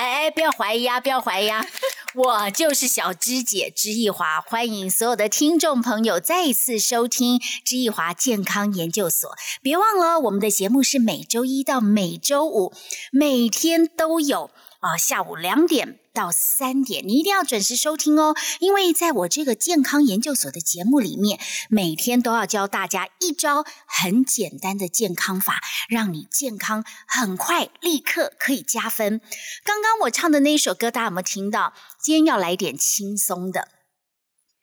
哎哎，不要怀疑啊，不要怀疑啊，我就是小芝姐芝一华，欢迎所有的听众朋友再一次收听芝一华健康研究所。别忘了，我们的节目是每周一到每周五，每天都有啊、下午两点到三点，你一定要准时收听哦。因为在我这个健康研究所的节目里面，每天都要教大家一招很简单的健康法，让你健康很快立刻可以加分。刚刚我唱的那一首歌，大家有没有听到？今天要来点轻松的。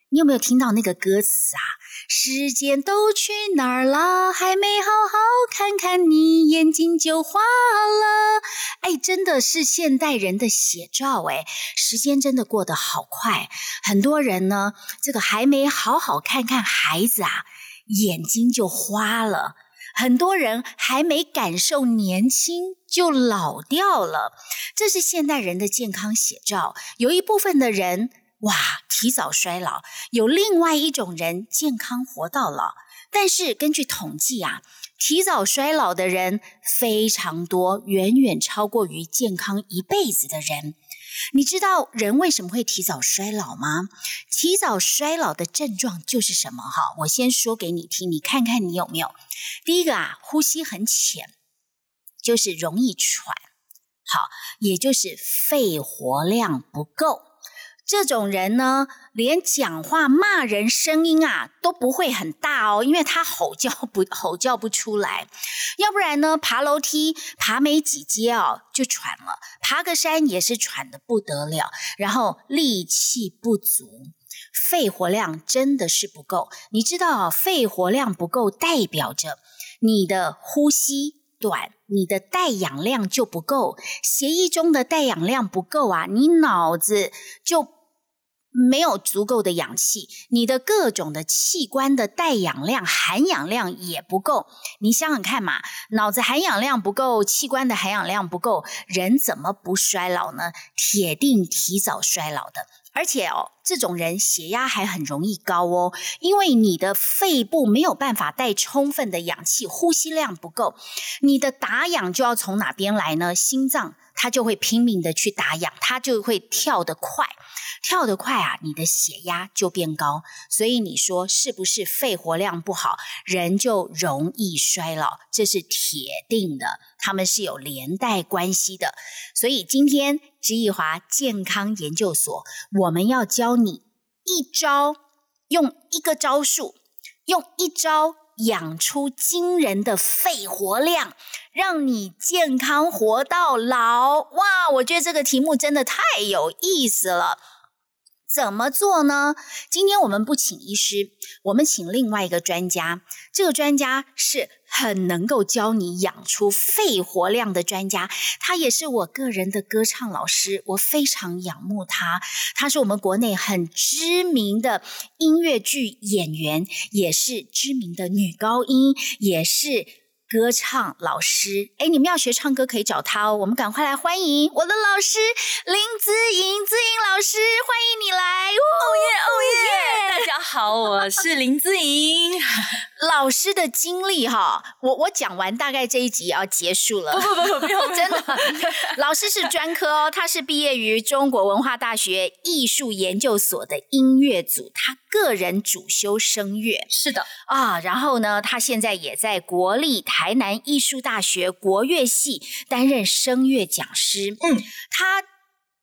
你有没有听到那个歌词啊？时间都去哪儿了？还没好好看看你，眼睛就花了。哎，真的是现代人的写照哎，时间真的过得好快。很多人呢，这个还没好好看看孩子啊，眼睛就花了。很多人还没感受年轻就老掉了，这是现代人的健康写照。有一部分的人哇，提早衰老；有另外一种人健康活到老。但是根据统计啊，提早衰老的人非常多，远远超过于健康一辈子的人。你知道人为什么会提早衰老吗？提早衰老的症状就是什么？哈，我先说给你听，你看看你有没有。第一个啊，呼吸很浅，就是容易喘，好，也就是肺活量不够。这种人呢，连讲话骂人声音啊都不会很大哦，因为他吼叫不 吼叫不出来。要不然呢，爬楼梯爬没几阶哦就喘了，爬个山也是喘的不得了，然后力气不足，肺活量真的是不够。你知道，肺活量不够代表着你的呼吸。短，你的带氧量就不够，血液中的带氧量不够啊，你脑子就没有足够的氧气，你的各种的器官的带氧量、含氧量也不够。你想想看嘛，脑子含氧量不够，器官的含氧量不够，人怎么不衰老呢？铁定提早衰老的。而且哦，这种人血压还很容易高哦，因为你的肺部没有办法带充分的氧气，呼吸量不够，你的打氧就要从哪边来呢？心脏它就会拼命的去打氧，它就会跳得快，跳得快啊，你的血压就变高。所以你说是不是肺活量不好，人就容易衰老？这是铁定的，他们是有连带关系的。所以今天知易华健康研究所，我们要教你一招，用一个招数，用一招养出惊人的肺活量，让你健康活到老。哇，我觉得这个题目真的太有意思了。怎么做呢？今天我们不请医师，我们请另外一个专家。这个专家是很能够教你养出肺活量的专家，他也是我个人的歌唱老师，我非常仰慕他。他是我们国内很知名的音乐剧演员，也是知名的女高音，也是。歌唱老师，哎，你们要学唱歌可以找他哦。我们赶快来欢迎我的老师林子颖，子颖老师，欢迎你来！哦耶哦耶！大家好，我是林子颖。老师的经历哈，我我讲完，大概这一集要结束了。不不不不，不用 真的，老师是专科哦，他是毕业于中国文化大学艺术研究所的音乐组，他个人主修声乐。是的啊，然后呢，他现在也在国立台南艺术大学国乐系担任声乐讲师。嗯，他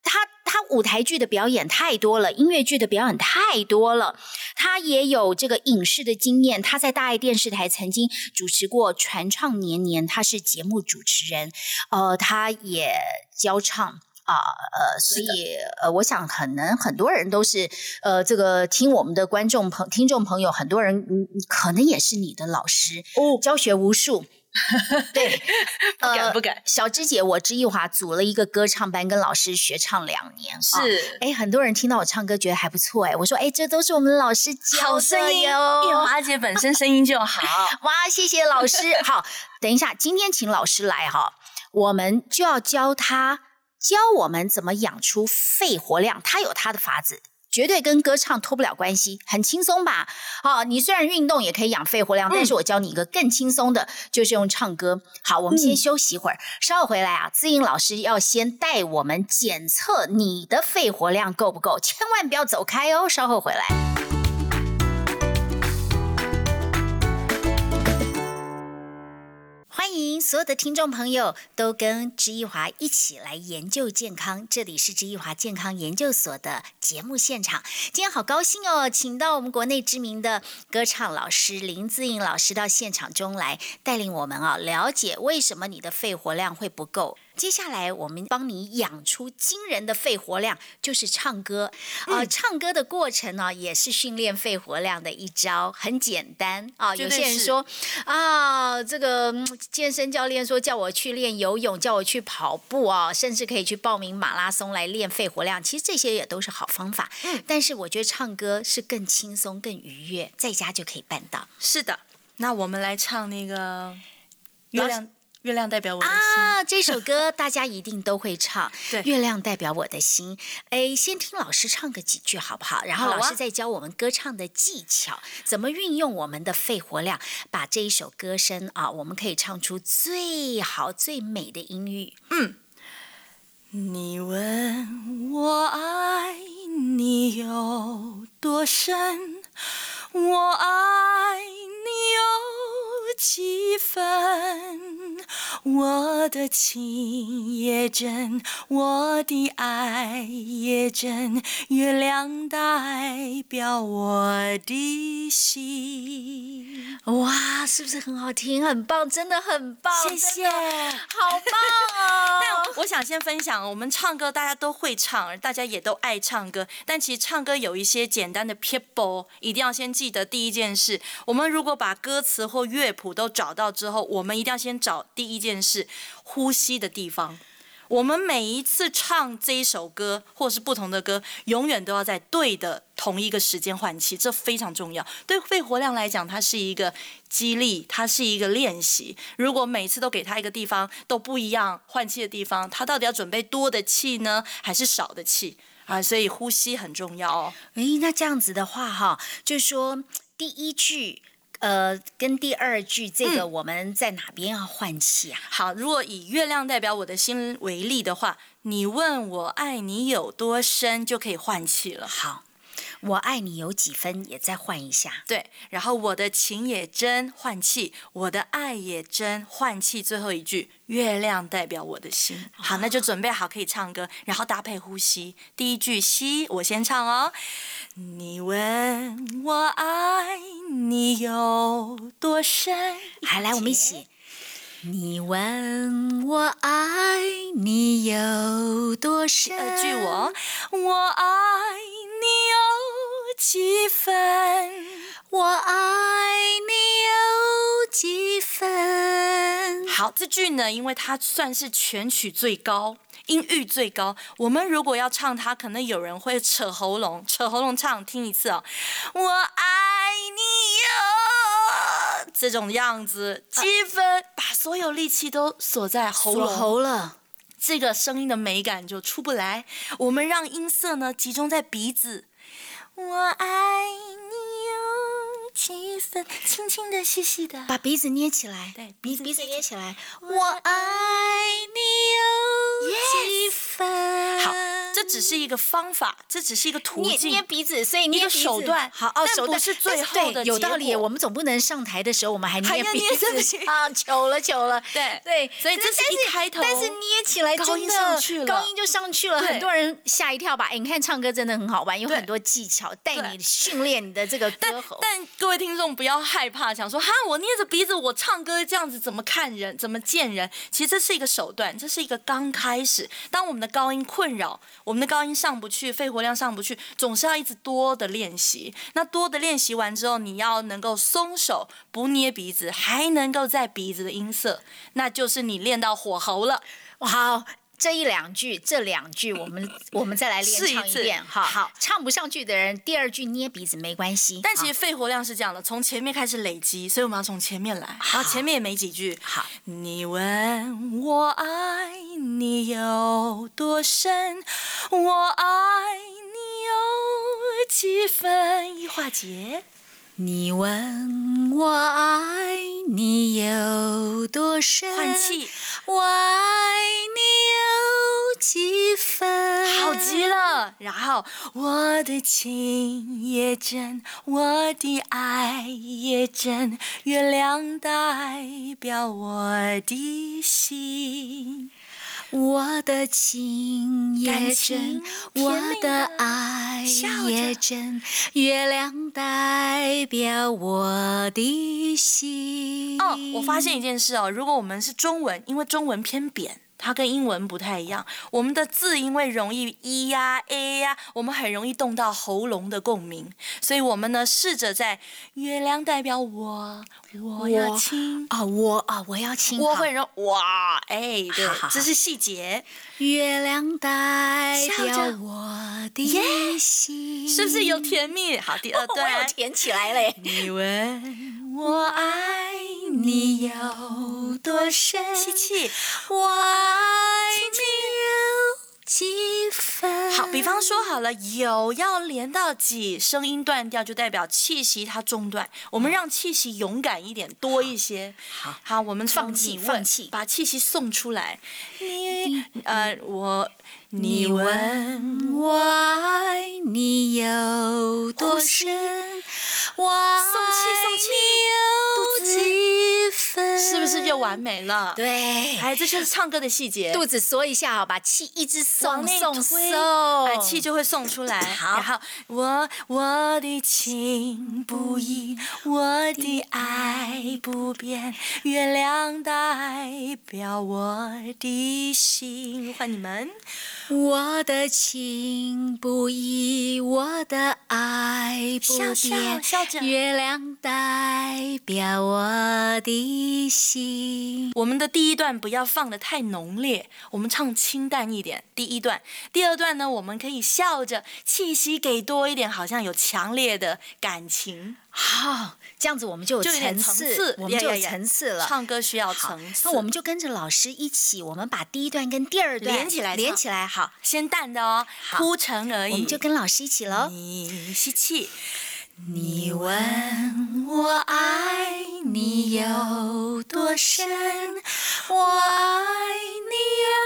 他他舞台剧的表演太多了，音乐剧的表演太多了。他也有这个影视的经验，他在大爱电视台曾经主持过《传唱年年》，他是节目主持人。呃，他也教唱。啊呃，所以呃，我想可能很多人都是呃，这个听我们的观众朋听众朋友，很多人嗯，可能也是你的老师哦，教学无数。对，不敢不敢。小芝姐，我知艺华组了一个歌唱班，跟老师学唱两年。是，哎，很多人听到我唱歌觉得还不错，哎，我说，哎，这都是我们老师教的哟。艺华姐本身声音就好，哇，谢谢老师。好，等一下，今天请老师来哈，我们就要教他教我们怎么养出肺活量，他有他的法子。绝对跟歌唱脱不了关系，很轻松吧？好，你虽然运动也可以养肺活量，但是我教你一个更轻松的，就是用唱歌。好，我们先休息一会儿，稍后回来啊。资颖老师要先带我们检测你的肺活量够不够，千万不要走开哦。稍后回来。欢迎所有的听众朋友都跟知一华一起来研究健康，这里是知一华健康研究所的节目现场。今天好高兴哦，请到我们国内知名的歌唱老师林志颖老师到现场中来，带领我们啊了解为什么你的肺活量会不够。接下来，我们帮你养出惊人的肺活量，就是唱歌。啊，唱歌的过程呢，也是训练肺活量的一招，很简单啊。有些人说啊，这个健身教练说叫我去练游泳，叫我去跑步啊，甚至可以去报名马拉松来练肺活量。其实这些也都是好方法。嗯，但是我觉得唱歌是更轻松、更愉悦，在家就可以办到。是的，那我们来唱那个月亮。月亮代表我的心啊！这首歌大家一定都会唱。对，月亮代表我的心。哎，先听老师唱个几句好不好？然后老师再教我们歌唱的技巧，怎么运用我们的肺活量，把这一首歌声啊，我们可以唱出最好最美的音域。嗯。你问我爱你有多深，我爱你有几分？我的情也真，我的爱也真，月亮代表我的心。哇，是不是很好听？很棒，真的很棒，谢谢，好棒哦！但我想先分享，我们唱歌大家都会唱，大家也都爱唱歌，但其实唱歌有一些简单的 people，一定要先记得第一件事。我们如果把歌词或乐谱都找到之后，我们一定要先找第一件事，呼吸的地方。我们每一次唱这一首歌，或是不同的歌，永远都要在对的同一个时间换气，这非常重要。对肺活量来讲，它是一个激励，它是一个练习。如果每次都给他一个地方都不一样换气的地方，他到底要准备多的气呢，还是少的气啊？所以呼吸很重要哦。诶，那这样子的话，哈，就是说第一句。呃，跟第二句这个我们在哪边要换气啊？好，如果以月亮代表我的心为例的话，你问我爱你有多深，就可以换气了。好。我爱你有几分，也再换一下。对，然后我的情也真，换气；我的爱也真，换气。最后一句，月亮代表我的心。好，那就准备好可以唱歌，然后搭配呼吸。第一句吸，我先唱哦。你问我爱你有多深？好，来我们一起。你问我爱你有多深？呃，据我，我爱你有几分？我爱你有几分？好，这句呢，因为它算是全曲最高，音域最高。我们如果要唱它，可能有人会扯喉咙，扯喉咙唱。听一次哦，我爱你有。这种样子，积分把所有力气都锁在喉咙喉了，这个声音的美感就出不来。我们让音色呢集中在鼻子。我爱你有几分？轻轻的，细细的，把鼻子捏起来。对，鼻鼻子捏起来。我爱你有几分？好。这只是一个方法，这只是一个途径。捏鼻子，所以捏手段。好哦，手段是最后的有道理。我们总不能上台的时候，我们还捏鼻子 啊！糗了，糗了。对对，所以这是一开头，但是捏起来高音上去了，高音就上去了，很多人吓一跳吧？哎你看唱歌真的很好玩，有很多技巧带你训练你的这个歌喉。但各位听众不要害怕，想说哈，我捏着鼻子，我唱歌这样子怎么看人，怎么见人？其实这是一个手段，这是一个刚开始。当我们高音困扰。我们的高音上不去，肺活量上不去，总是要一直多的练习。那多的练习完之后，你要能够松手，不捏鼻子，还能够在鼻子的音色，那就是你练到火候了。好。这一两句，这两句 我们我们再来练唱一遍哈。好，唱不上去的人，第二句捏鼻子没关系。但其实肺活量是这样的，从前面开始累积，所以我们要从前面来。好，前面也没几句。好，你问我爱你有多深，我爱你有几分？一化解。你问我爱你有多深，换气。我爱你有几分？好极了。然后我的情也真，我的爱也真，月亮代表我的心。我的情也真，我的爱也真，月亮代表我的心。哦，我发现一件事哦，如果我们是中文，因为中文偏扁。它跟英文不太一样，我们的字因为容易 e 呀 a 呀，我们很容易动到喉咙的共鸣，所以我们呢试着在月亮代表我，我要亲啊我啊我要亲，我会说哇哎对，这是细节。月亮代表我的心，是不是有甜蜜？好，第二段我甜起来嘞。你问我爱你有多深？吸气，我爱你有几分？好，比方说好了，有要连到几，声音断掉就代表气息它中断。我们让气息勇敢一点，多一些。好，好，我们放弃，放弃，把气息送出来。你 呃，我，你问我爱你有多深？我爱你有几分？是不是就完美了？对，哎，这就是唱歌的细节。肚子缩一下哦，把气一直送送送，哎，气就会送出来。好，然后我我的情不移，我的爱不变，月亮代表我的心。换你们，我的情不移，我的爱不变。月亮代表我的心。我们的第一段不要放的太浓烈，我们唱清淡一点。第一段，第二段呢，我们可以笑着，气息给多一点，好像有强烈的感情。好，这样子我们就有层次，我们就有层次了。唱歌需要层次，那我们就跟着老师一起，我们把第一段跟第二段连起来，连起来。好，先淡的哦，铺陈而已。我们就跟老师一起喽。你吸气。你问我爱你有多深，我爱你有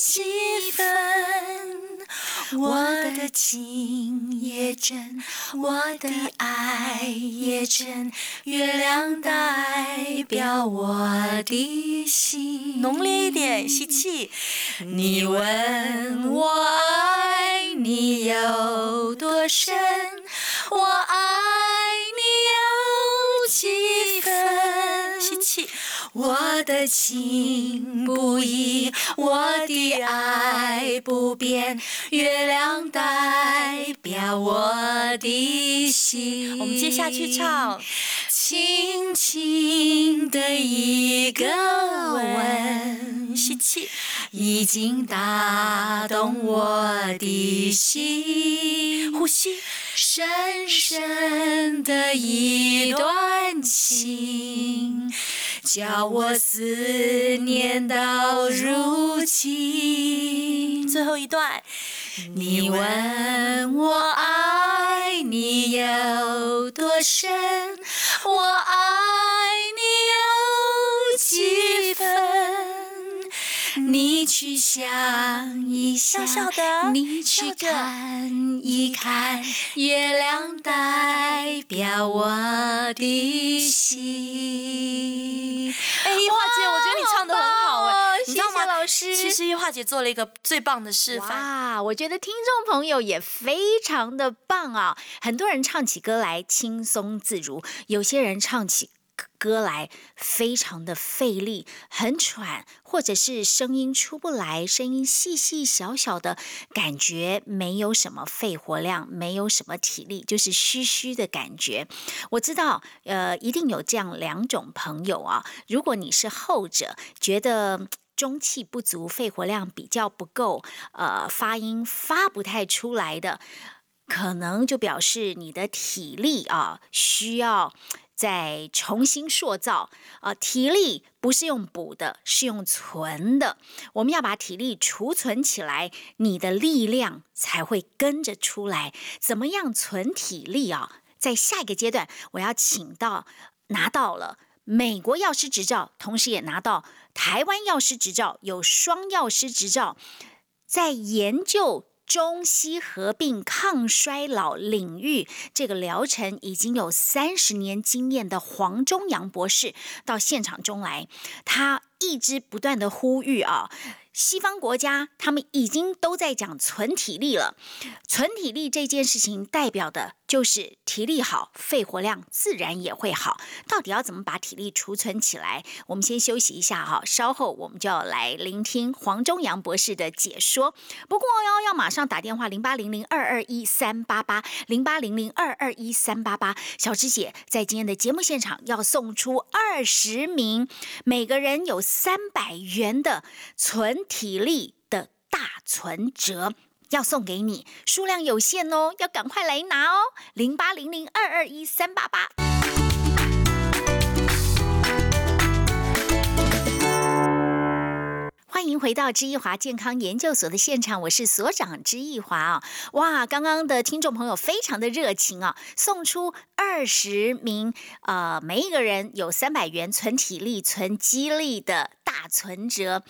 几分？我的情也真，我的爱也真，月亮代表我的心。浓烈一点，吸气。你问我爱你有多深？我爱我的情不移，我的爱不变，月亮代表我的心。我们接下去唱，轻轻的一个吻，吸气，已经打动我的心。呼吸。深深的一段情，叫我思念到如今。最后一段，你问我爱你有多深，我爱你有几分？你去想一想，你去看一看，月亮代表我的心。哎，一华姐，我觉得你唱的很好哎，谢谢老师。其实一华姐做了一个最棒的示范。哇，我觉得听众朋友也非常的棒啊！很多人唱起歌来轻松自如，有些人唱起。歌来非常的费力，很喘，或者是声音出不来，声音细细小小的，感觉没有什么肺活量，没有什么体力，就是虚虚的感觉。我知道，呃，一定有这样两种朋友啊。如果你是后者，觉得中气不足，肺活量比较不够，呃，发音发不太出来的，可能就表示你的体力啊需要。再重新塑造啊，体力不是用补的，是用存的。我们要把体力储存起来，你的力量才会跟着出来。怎么样存体力啊？在下一个阶段，我要请到拿到了美国药师执照，同时也拿到台湾药师执照，有双药师执照，在研究。中西合并抗衰老领域，这个疗程已经有三十年经验的黄忠阳博士到现场中来，他一直不断的呼吁啊。西方国家他们已经都在讲存体力了，存体力这件事情代表的就是体力好，肺活量自然也会好。到底要怎么把体力储存起来？我们先休息一下哈，稍后我们就要来聆听黄忠阳博士的解说。不过要要马上打电话零八零零二二一三八八零八零零二二一三八八，小芝姐在今天的节目现场要送出二十名，每个人有三百元的纯。体力的大存折要送给你，数量有限哦，要赶快来拿哦！零八零零二二一三八八。欢迎回到知易华健康研究所的现场，我是所长知易华啊！哇，刚刚的听众朋友非常的热情啊，送出二十名，呃，每一个人有三百元存体力、存激励的大存折。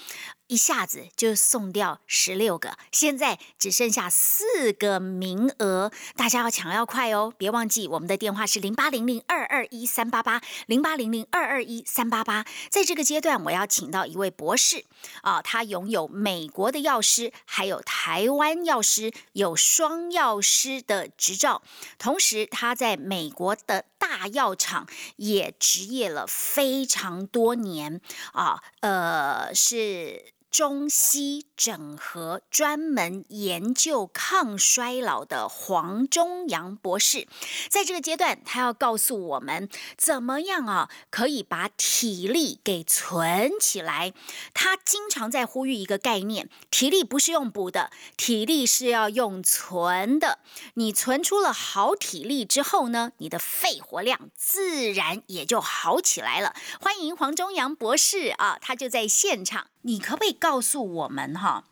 一下子就送掉十六个，现在只剩下四个名额，大家要抢要快哦！别忘记我们的电话是零八零零二二一三八八零八零零二二一三八八。在这个阶段，我要请到一位博士啊，他拥有美国的药师，还有台湾药师，有双药师的执照，同时他在美国的大药厂也执业了非常多年啊，呃是。中西整合，专门研究抗衰老的黄忠阳博士，在这个阶段，他要告诉我们怎么样啊，可以把体力给存起来。他经常在呼吁一个概念：体力不是用补的，体力是要用存的。你存出了好体力之后呢，你的肺活量自然也就好起来了。欢迎黄忠阳博士啊，他就在现场。你可不可以告诉我们哈，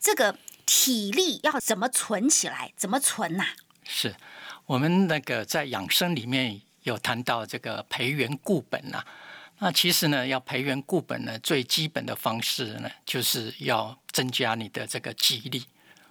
这个体力要怎么存起来？怎么存呐？是我们那个在养生里面有谈到这个培元固本呐。那其实呢，要培元固本呢，最基本的方式呢，就是要增加你的这个肌力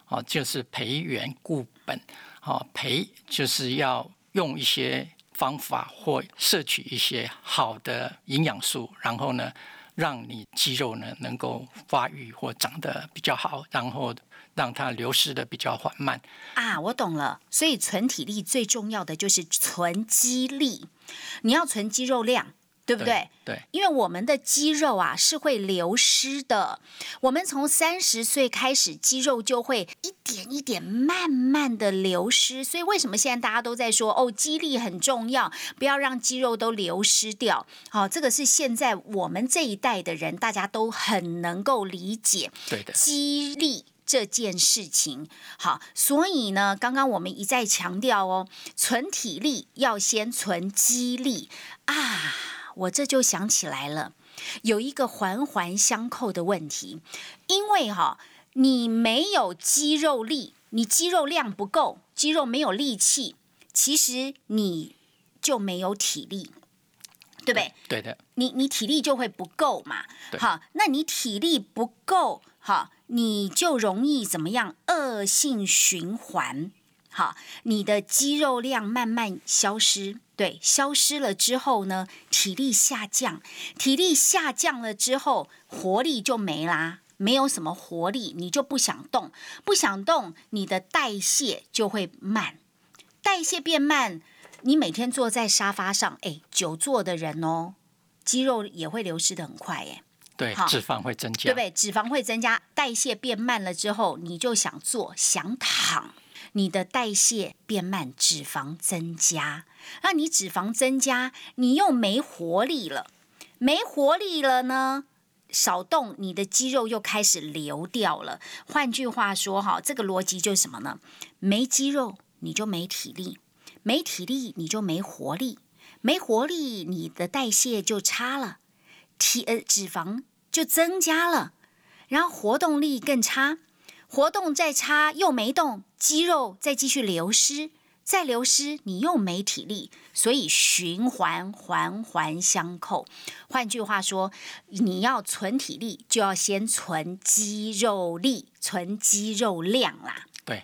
哦，就是培元固本哦，培就是要用一些方法或摄取一些好的营养素，然后呢。让你肌肉呢能够发育或长得比较好，然后让它流失的比较缓慢。啊，我懂了。所以存体力最重要的就是存肌力，你要存肌肉量。对不对？对，因为我们的肌肉啊是会流失的。我们从三十岁开始，肌肉就会一点一点慢慢的流失。所以为什么现在大家都在说哦，肌力很重要，不要让肌肉都流失掉。好，这个是现在我们这一代的人大家都很能够理解。对的，肌力这件事情。好，所以呢，刚刚我们一再强调哦，存体力要先存肌力啊。我这就想起来了，有一个环环相扣的问题，因为哈，你没有肌肉力，你肌肉量不够，肌肉没有力气，其实你就没有体力，对不对？对的，你你体力就会不够嘛。好，那你体力不够，好，你就容易怎么样？恶性循环。好，你的肌肉量慢慢消失。对，消失了之后呢，体力下降，体力下降了之后，活力就没啦，没有什么活力，你就不想动，不想动，你的代谢就会慢，代谢变慢，你每天坐在沙发上，哎，久坐的人哦，肌肉也会流失的很快，哎。对，好脂肪会增加，对不对？脂肪会增加，代谢变慢了之后，你就想坐想躺，你的代谢变慢，脂肪增加，那你脂肪增加，你又没活力了，没活力了呢？少动，你的肌肉又开始流掉了。换句话说，哈，这个逻辑就是什么呢？没肌肉你就没体力，没体力你就没活力，没活力你的代谢就差了，体呃脂肪就增加了，然后活动力更差，活动再差又没动，肌肉再继续流失，再流失你又没体力，所以循环环环相扣。换句话说，你要存体力，就要先存肌肉力，存肌肉量啦。对，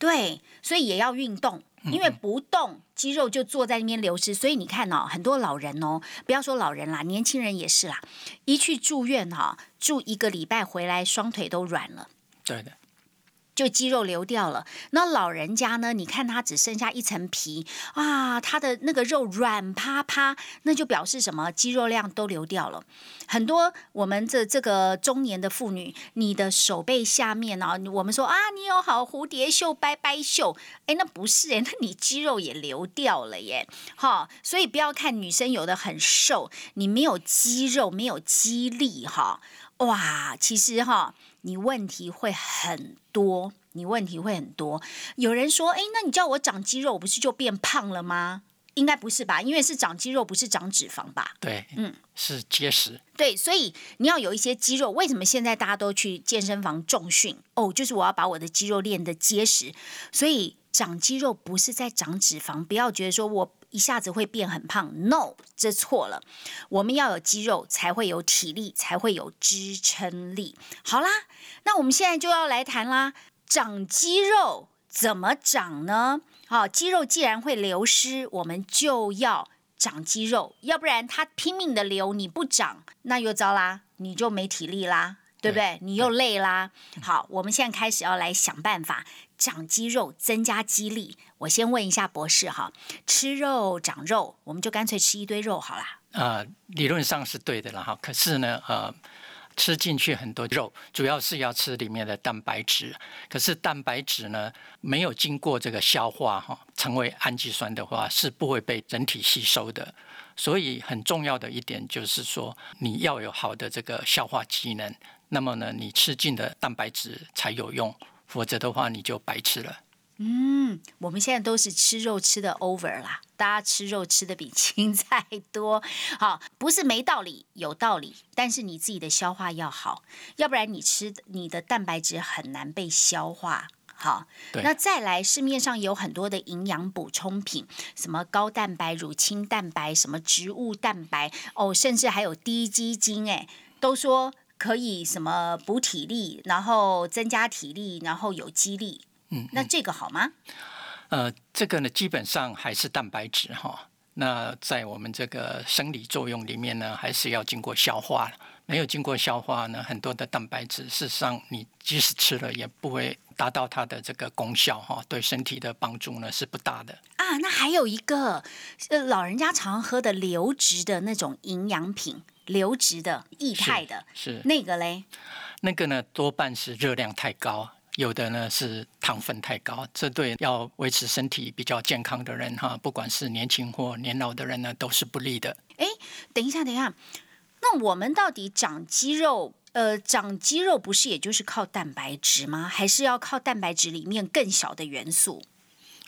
对，所以也要运动，因为不动肌肉就坐在那边流失。所以你看哦，很多老人哦，不要说老人啦，年轻人也是啦，一去住院哈、住一个礼拜回来，双腿都软了。对的，就肌肉流掉了。那老人家呢？你看他只剩下一层皮啊，他的那个肉软趴趴，那就表示什么？肌肉量都流掉了。很多我们这这个中年的妇女，你的手背下面啊，我们说啊，你有好蝴蝶袖、拜拜袖，哎，那不是哎，那你肌肉也流掉了耶。哈，所以不要看女生有的很瘦，你没有肌肉，没有肌力哈。哇，其实哈，你问题会很多，你问题会很多。有人说，哎，那你叫我长肌肉，我不是就变胖了吗？应该不是吧？因为是长肌肉，不是长脂肪吧？对，嗯，是结实，对，所以你要有一些肌肉。为什么现在大家都去健身房重训？哦，就是我要把我的肌肉练得结实。所以长肌肉不是在长脂肪，不要觉得说我一下子会变很胖，no，这错了。我们要有肌肉，才会有体力，才会有支撑力。好啦，那我们现在就要来谈啦，长肌肉怎么长呢？好，肌肉既然会流失，我们就要长肌肉，要不然它拼命的流，你不长，那又糟啦，你就没体力啦，对不对？你又累啦。好，我们现在开始要来想办法长肌肉，增加肌力。我先问一下博士哈，吃肉长肉，我们就干脆吃一堆肉好啦。呃，理论上是对的了哈。可是呢，呃，吃进去很多肉，主要是要吃里面的蛋白质。可是蛋白质呢，没有经过这个消化哈，成为氨基酸的话，是不会被人体吸收的。所以很重要的一点就是说，你要有好的这个消化机能，那么呢，你吃进的蛋白质才有用，否则的话你就白吃了。嗯，我们现在都是吃肉吃的 over 啦，大家吃肉吃的比青菜多。好，不是没道理，有道理，但是你自己的消化要好，要不然你吃你的蛋白质很难被消化。好，那再来，市面上有很多的营养补充品，什么高蛋白、乳清蛋白，什么植物蛋白，哦，甚至还有低基精，哎，都说可以什么补体力，然后增加体力，然后有肌力。嗯，那这个好吗？呃，这个呢，基本上还是蛋白质哈。那在我们这个生理作用里面呢，还是要经过消化了。没有经过消化呢，很多的蛋白质，事实上你即使吃了，也不会达到它的这个功效哈，对身体的帮助呢是不大的。啊，那还有一个，呃，老人家常喝的流质的那种营养品，流质的液态的，是那个嘞，那个呢，多半是热量太高，有的呢是糖分太高，这对要维持身体比较健康的人哈，不管是年轻或年老的人呢，都是不利的。等一下，等一下，那我们到底长肌肉？呃，长肌肉不是也就是靠蛋白质吗？还是要靠蛋白质里面更小的元素？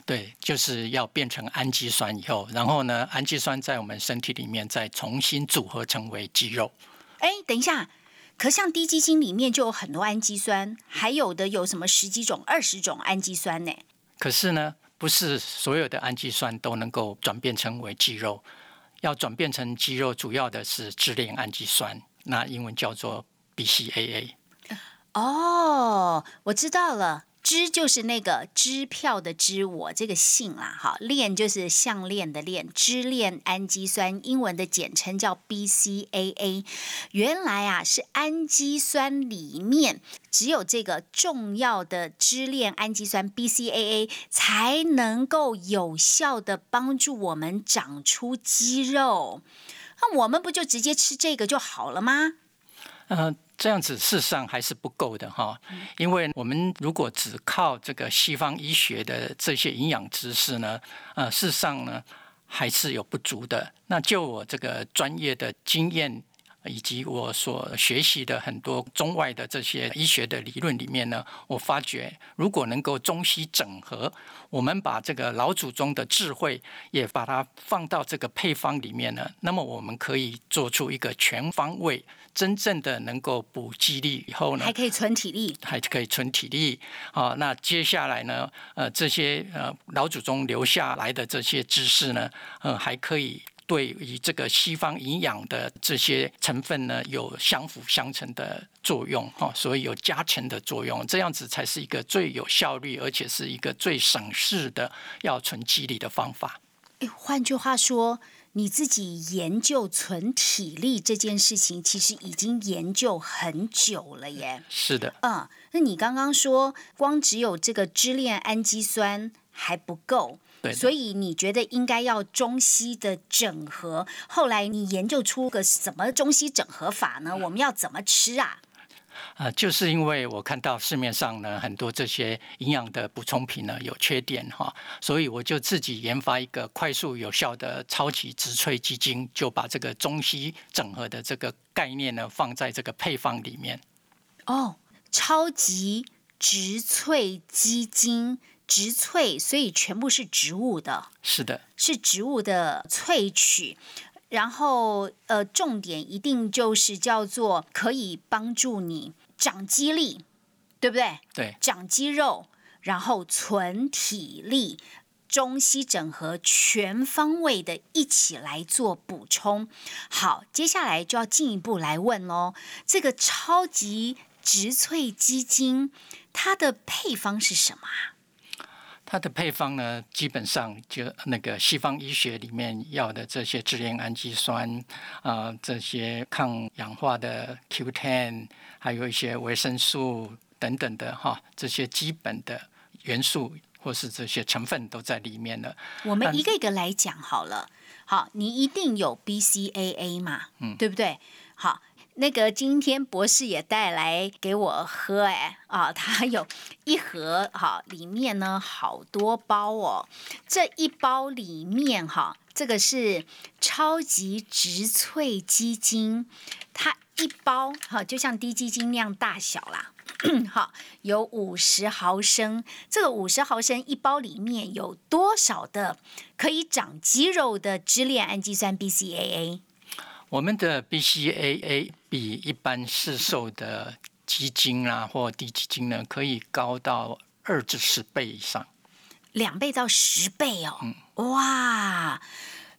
对，就是要变成氨基酸以后，然后呢，氨基酸在我们身体里面再重新组合成为肌肉。哎，等一下，可像低基金里面就有很多氨基酸，还有的有什么十几种、二十种氨基酸呢？可是呢，不是所有的氨基酸都能够转变成为肌肉。要转变成肌肉，主要的是支链氨基酸，那英文叫做 BCAA。哦，我知道了支就是那个支票的支，我这个姓啦，哈，链就是项链的链，支链氨基酸，英文的简称叫 BCAA。原来啊，是氨基酸里面只有这个重要的支链氨基酸 BCAA 才能够有效的帮助我们长出肌肉。那我们不就直接吃这个就好了吗？呃，这样子事实上还是不够的哈，因为我们如果只靠这个西方医学的这些营养知识呢，呃，事实上呢还是有不足的。那就我这个专业的经验。以及我所学习的很多中外的这些医学的理论里面呢，我发觉如果能够中西整合，我们把这个老祖宗的智慧也把它放到这个配方里面呢，那么我们可以做出一个全方位、真正的能够补肌力以后呢，还可以存体力，还可以存体力。啊，那接下来呢，呃，这些呃老祖宗留下来的这些知识呢，呃，还可以。对于这个西方营养的这些成分呢，有相辅相成的作用哈，所以有加成的作用，这样子才是一个最有效率，而且是一个最省事的要存肌力的方法。哎，换句话说，你自己研究存体力这件事情，其实已经研究很久了耶。是的。嗯，那你刚刚说，光只有这个支链氨基酸还不够。所以你觉得应该要中西的整合？后来你研究出个什么中西整合法呢？我们要怎么吃啊？啊，就是因为我看到市面上呢很多这些营养的补充品呢有缺点哈，所以我就自己研发一个快速有效的超级植萃基金，就把这个中西整合的这个概念呢放在这个配方里面。哦，超级植萃基金。植萃，所以全部是植物的，是的，是植物的萃取，然后呃，重点一定就是叫做可以帮助你长肌力，对不对？对，长肌肉，然后存体力，中西整合，全方位的一起来做补充。好，接下来就要进一步来问喽，这个超级植萃基金它的配方是什么啊？它的配方呢，基本上就那个西方医学里面要的这些支链氨基酸啊，这些抗氧化的 Q10，还有一些维生素等等的哈，这些基本的元素或是这些成分都在里面了。我们一个一个来讲好了。好，你一定有 BCAA 嘛？嗯，对不对？好。那个今天博士也带来给我喝，哎啊，他有一盒哈，里面呢好多包哦。这一包里面哈，这个是超级植萃基金，它一包哈就像低基金那样大小啦，好有五十毫升。这个五十毫升一包里面有多少的可以长肌肉的支链氨基酸 BCAA？我们的 BCAA 比一般市售的基金啊或低基金呢，可以高到二至十倍以上，两倍到十倍哦。哇，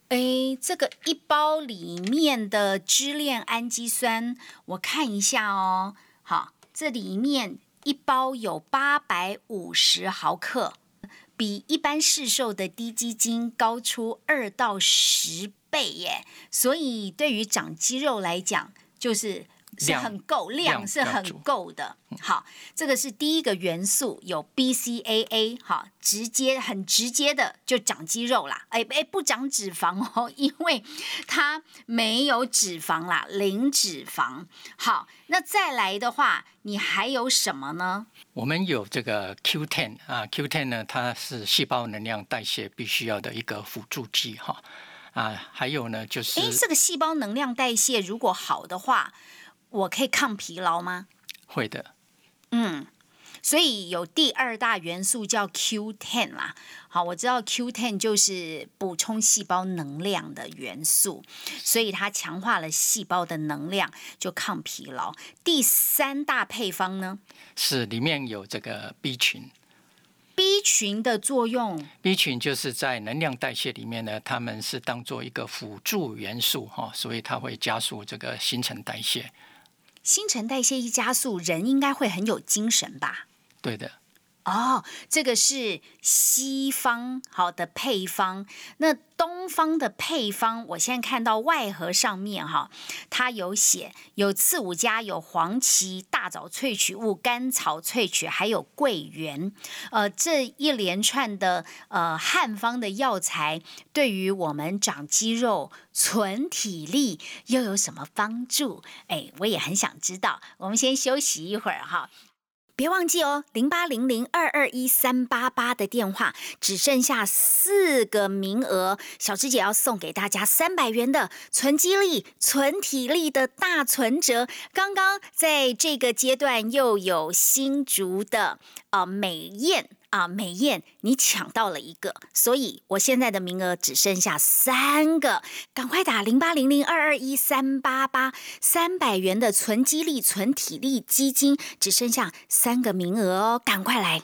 哎，这个一包里面的支链氨基酸，我看一下哦。好，这里面一包有八百五十毫克，比一般市售的低基金高出二到十。倍耶，所以对于长肌肉来讲，就是是很够量，是很够的。好，这个是第一个元素，有 BCAA，好，直接很直接的就长肌肉啦。哎哎，不长脂肪哦，因为它没有脂肪啦，零脂肪。好，那再来的话，你还有什么呢？我们有这个 Q10 啊，Q10 呢，它是细胞能量代谢必须要的一个辅助剂哈。啊，还有呢，就是哎，这个细胞能量代谢如果好的话，我可以抗疲劳吗？会的。嗯，所以有第二大元素叫 Q10 啦。好，我知道 Q10 就是补充细胞能量的元素，所以它强化了细胞的能量，就抗疲劳。第三大配方呢？是里面有这个 B 群。B 群的作用，B 群就是在能量代谢里面呢，他们是当做一个辅助元素哈，所以它会加速这个新陈代谢。新陈代谢一加速，人应该会很有精神吧？对的。哦，这个是西方好的配方。那东方的配方，我现在看到外盒上面哈，它有写有刺五加，有黄芪、大枣萃取物、甘草萃取，还有桂圆。呃，这一连串的呃汉方的药材，对于我们长肌肉、存体力又有什么帮助？哎，我也很想知道。我们先休息一会儿哈。别忘记哦，零八零零二二一三八八的电话只剩下四个名额，小芝姐要送给大家三百元的存肌力、存体力的大存折。刚刚在这个阶段又有新竹的啊美艳。啊，美艳，你抢到了一个，所以我现在的名额只剩下三个，赶快打零八零零二二一三八八，三百元的存激励、存体力基金只剩下三个名额哦，赶快来。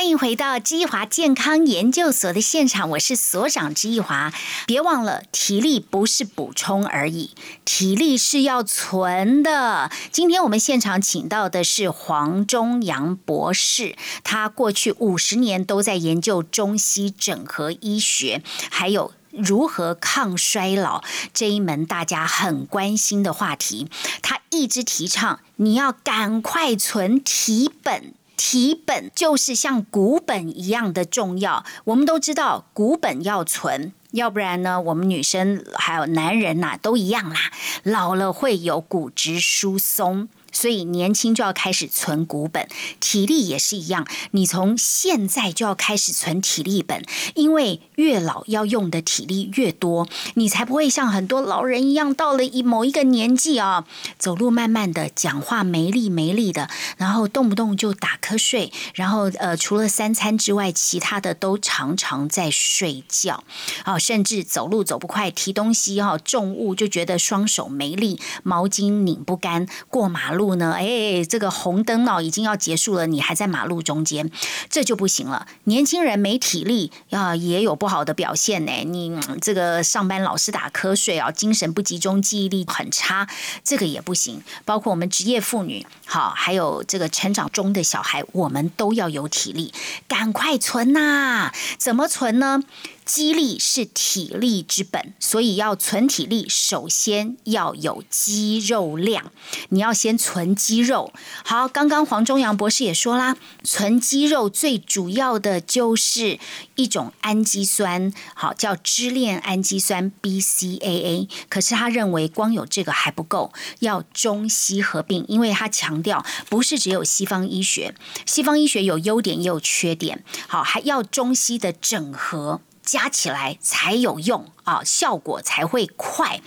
欢迎回到知易华健康研究所的现场，我是所长知易华。别忘了，体力不是补充而已，体力是要存的。今天我们现场请到的是黄忠阳博士，他过去五十年都在研究中西整合医学，还有如何抗衰老这一门大家很关心的话题。他一直提倡你要赶快存体本。体本就是像股本一样的重要，我们都知道股本要存，要不然呢，我们女生还有男人呐都一样啦，老了会有骨质疏松。所以年轻就要开始存股本，体力也是一样。你从现在就要开始存体力本，因为越老要用的体力越多，你才不会像很多老人一样，到了一某一个年纪啊，走路慢慢的，讲话没力没力的，然后动不动就打瞌睡，然后呃，除了三餐之外，其他的都常常在睡觉啊，甚至走路走不快，提东西哈，重物就觉得双手没力，毛巾拧不干，过马路。路呢？哎，这个红灯哦，已经要结束了，你还在马路中间，这就不行了。年轻人没体力啊，也有不好的表现呢。你这个上班老是打瞌睡啊，精神不集中，记忆力很差，这个也不行。包括我们职业妇女，好，还有这个成长中的小孩，我们都要有体力，赶快存呐！怎么存呢？肌力是体力之本，所以要存体力，首先要有肌肉量。你要先存肌肉。好，刚刚黄忠阳博士也说啦，存肌肉最主要的就是一种氨基酸，好叫支链氨基酸 BCAA。可是他认为光有这个还不够，要中西合并，因为他强调不是只有西方医学，西方医学有优点也有缺点，好还要中西的整合。加起来才有用啊，效果才会快。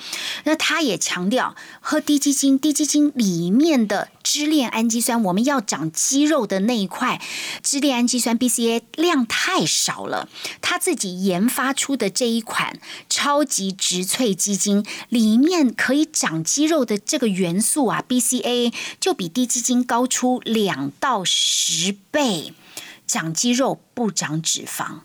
那他也强调，喝低基精，低基精里面的支链氨基酸，我们要长肌肉的那一块支链氨基酸 BCA 量太少了。他自己研发出的这一款超级植萃基精，里面可以长肌肉的这个元素啊，BCA 就比低基精高出两到十倍，长肌肉不长脂肪。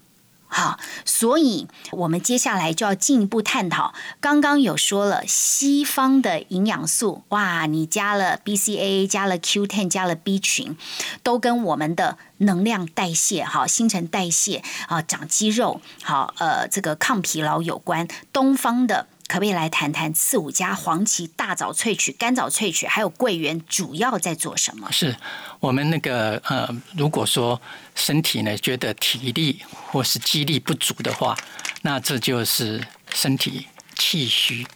好，所以我们接下来就要进一步探讨。刚刚有说了，西方的营养素，哇，你加了 B C A A，加了 Q10，加了 B 群，都跟我们的能量代谢、哈新陈代谢啊，长肌肉，好呃，这个抗疲劳有关。东方的。可不可以来谈谈刺五加、黄芪、大枣萃取、甘枣萃取，还有桂圆，主要在做什么？是我们那个呃，如果说身体呢觉得体力或是肌力不足的话，那这就是身体气虚，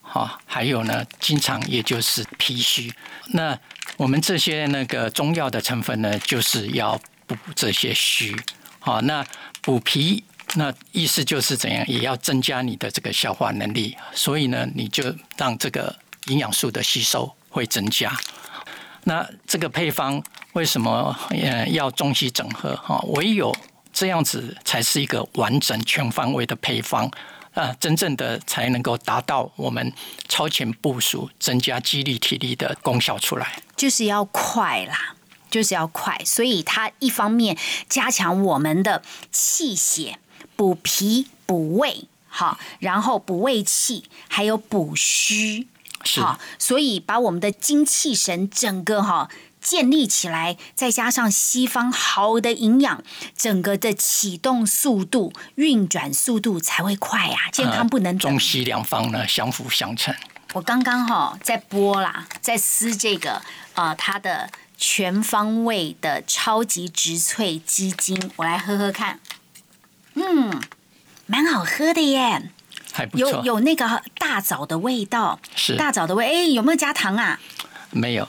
好，还有呢，经常也就是脾虚。那我们这些那个中药的成分呢，就是要补这些虚，好，那补脾。那意思就是怎样，也要增加你的这个消化能力，所以呢，你就让这个营养素的吸收会增加。那这个配方为什么呃要中西整合？哈，唯有这样子才是一个完整全方位的配方啊，真正的才能够达到我们超前部署、增加肌力体力的功效出来。就是要快啦，就是要快，所以它一方面加强我们的气血。补脾补胃，好，然后补胃气，还有补虚，好，所以把我们的精气神整个哈。建立起来，再加上西方好的营养，整个的启动速度、运转速度才会快呀、健康不能等。中西两方呢相辅相成。我刚刚哈在播啦，在撕这个呃它的全方位的超级植萃鸡精，我来喝喝看。嗯，蛮好喝的耶，还不错，有有那个大枣的味道，是大枣的味。哎，有没有加糖啊？没有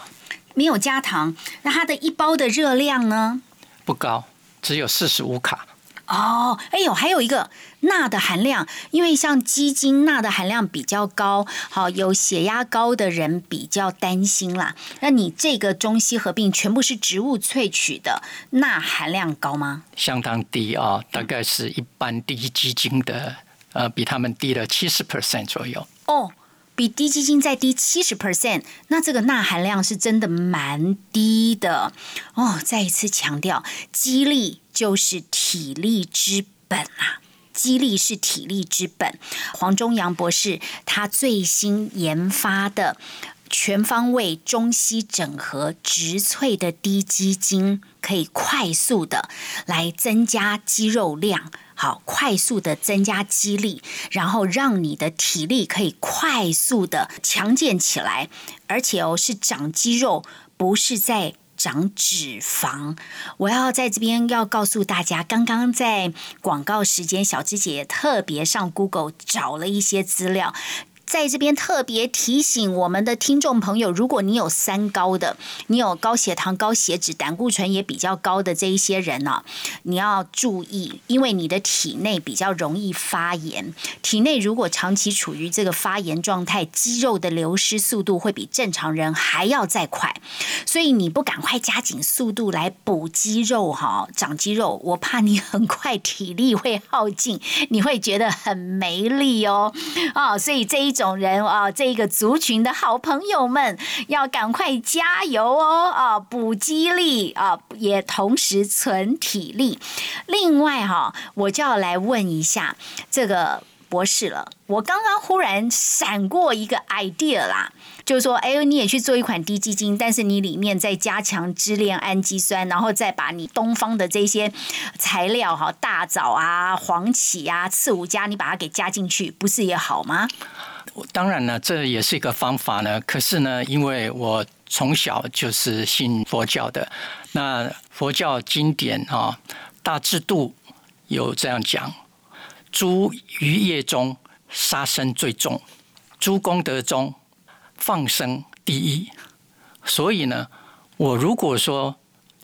没有加糖。那它的一包的热量呢？不高，只有四十五卡。哦，哎呦，还有一个钠的含量，因为像鸡精钠的含量比较高，好有血压高的人比较担心啦。那你这个中西合并全部是植物萃取的，钠含量高吗？相当低啊，大概是一般低基金的，呃，比他们低了七十 percent 左右。哦，比低基金再低七十 percent，那这个钠含量是真的蛮低的哦。再一次强调，激励就是体力之本啊。激励是体力之本。黄忠阳博士他最新研发的全方位中西整合植萃的低基精，可以快速的来增加肌肉量，好，快速的增加肌力，然后让你的体力可以快速的强健起来，而且哦是长肌肉，不是在。长脂肪，我要在这边要告诉大家，刚刚在广告时间，小芝姐特别上 Google 找了一些资料。在这边特别提醒我们的听众朋友，如果你有三高的，你有高血糖、高血脂、胆固醇也比较高的这一些人呢、你要注意，因为你的体内比较容易发炎，体内如果长期处于这个发炎状态，肌肉的流失速度会比正常人还要再快，所以你不赶快加紧速度来补肌肉哈，长肌肉，我怕你很快体力会耗尽，你会觉得很没力哦，啊，所以这一种种人啊，这个族群的好朋友们要赶快加油哦，啊，补肌力啊，也同时存体力。另外哈、我就要来问一下这个博士了，我刚刚忽然闪过一个 idea 啦。就是说，哎呦，你也去做一款低基精，但是你里面再加强支链氨基酸，然后再把你东方的这些材料哈，大枣啊、黄芪啊、刺五加，你把它给加进去，不是也好吗？当然呢，这也是一个方法呢。可是呢，因为我从小就是信佛教的，那佛教经典啊，大智度有这样讲：诸余业中杀生最重，诸功德中放生第一。所以呢，我如果说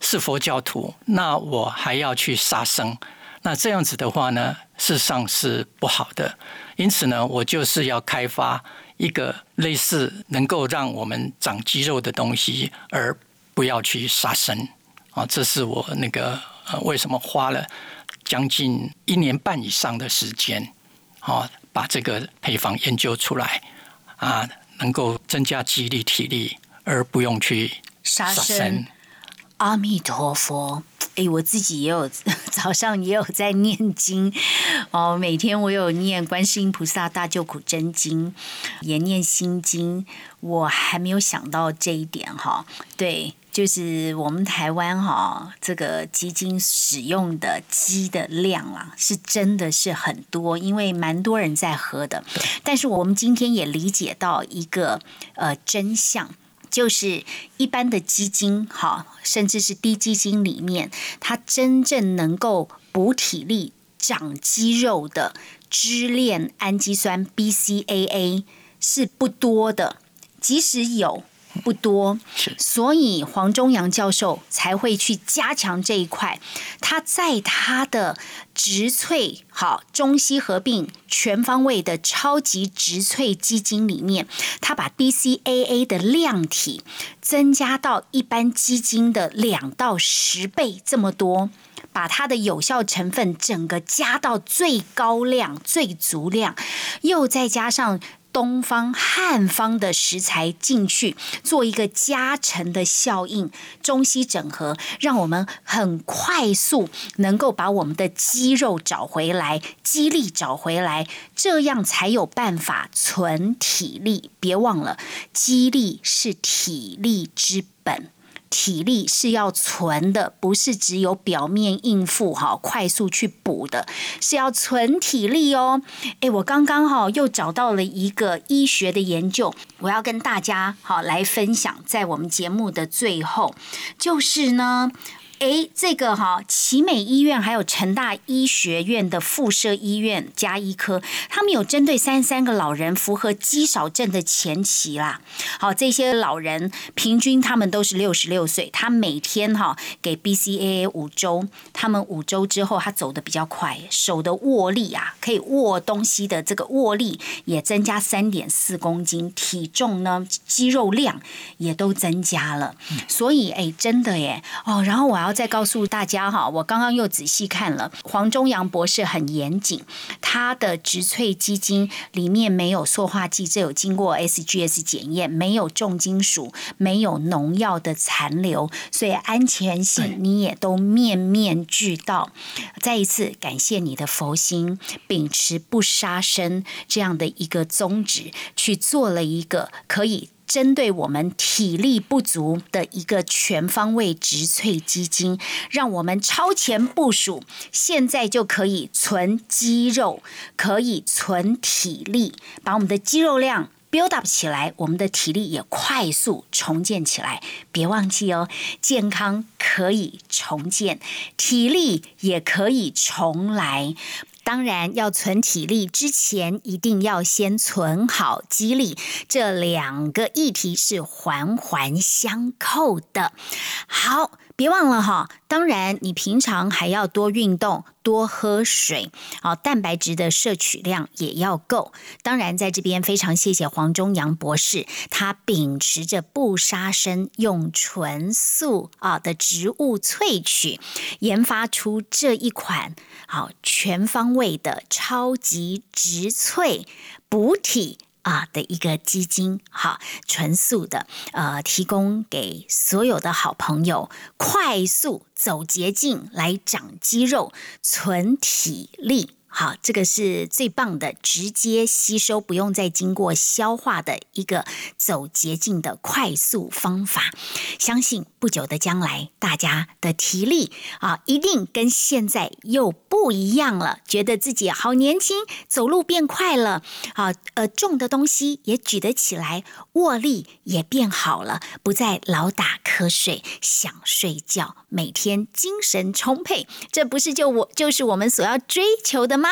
是佛教徒，那我还要去杀生，那这样子的话呢，事实上是不好的。因此呢，我就是要开发一个类似能够让我们长肌肉的东西，而不要去杀生啊。这是我那个呃，为什么花了将近一年半以上的时间，啊，把这个配方研究出来啊，能够增加肌力、体力，而不用去杀生。阿弥陀佛。哎，我自己也有 早上也有在念经哦，每天我有念观世音菩萨大救苦真经，也念心经。我还没有想到这一点哈，对，就是我们台湾哈这个基金使用的鸡的量啊，是真的是很多，因为蛮多人在喝的。但是我们今天也理解到一个呃真相。就是一般的基金，哈，甚至是低基金里面，它真正能够补体力、长肌肉的支链氨基酸 BCAA 是不多的，即使有。不多，所以黄忠阳教授才会去加强这一块。他在他的植萃好中西合并全方位的超级植萃基金里面，他把 BCAA 的量体增加到一般基金的两到十倍这么多。把它的有效成分整个加到最高量、最足量，又再加上东方汉方的食材进去，做一个加成的效应，中西整合，让我们很快速能够把我们的肌肉找回来，肌力找回来，这样才有办法存体力。别忘了，肌力是体力之本。体力是要存的，不是只有表面应付哈，快速去补的，是要存体力哦。诶，我刚刚哈又找到了一个医学的研究，我要跟大家好来分享，在我们节目的最后，就是呢。哎，这个哈，奇美医院还有成大医学院的附设医院加医科，他们有针对三十三个老人符合肌少症的前期啦。好，这些老人平均他们都是六十六岁，他每天哈给 BCAA 五周，他们五周之后他走的比较快，手的握力啊，可以握东西的这个握力也增加三点四公斤，体重呢肌肉量也都增加了。所以哎，真的耶哦，然后我要。然后再告诉大家哈，我刚刚又仔细看了，黄忠阳博士很严谨，他的植萃基金里面没有塑化剂，这有经过 SGS 检验，没有重金属，没有农药的残留，所以安全性你也都面面俱到。再一次感谢你的佛心，秉持不杀生这样的一个宗旨，去做了一个可以。针对我们体力不足的一个全方位植萃基金，让我们超前部署，现在就可以存肌肉，可以存体力，把我们的肌肉量 build up 起来，我们的体力也快速重建起来。别忘记哦，健康可以重建，体力也可以重来。当然，要存体力之前，一定要先存好肌力。这两个议题是环环相扣的。好。别忘了哈，当然你平常还要多运动，多喝水，好，蛋白质的摄取量也要够。当然，在这边非常谢谢黄忠阳博士，他秉持着不杀生，用纯素啊的植物萃取，研发出这一款好全方位的超级植萃补体。啊的一个基金，哈纯素的，呃，提供给所有的好朋友，快速走捷径来长肌肉、存体力。好，这个是最棒的，直接吸收，不用再经过消化的一个走捷径的快速方法。相信不久的将来，大家的体力啊，一定跟现在又不一样了。觉得自己好年轻，走路变快了，啊，呃，重的东西也举得起来，握力也变好了，不再老打瞌睡，想睡觉，每天精神充沛。这不是就我，就是我们所要追求的吗？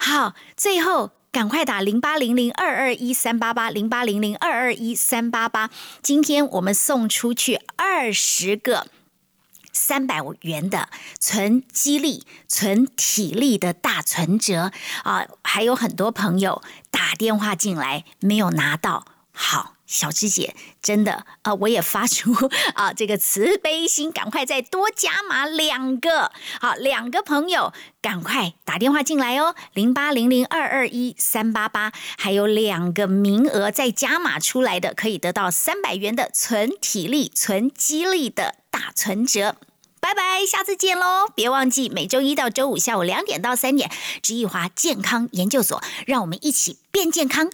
好，最后赶快打零八零零二二一三八八零八零零二二一三八八。今天我们送出去二十个三百元的存激励、存体力的大存折啊！还有很多朋友打电话进来没有拿到，好。小芝姐，真的啊，我也发出啊这个慈悲心，赶快再多加码两个，好，两个朋友赶快打电话进来哦，零八零零二二一三八八，还有两个名额再加码出来的，可以得到三百元的存体力、存激励的大存折。拜拜，下次见喽！别忘记每周一到周五下午两点到三点，知易华健康研究所，让我们一起变健康。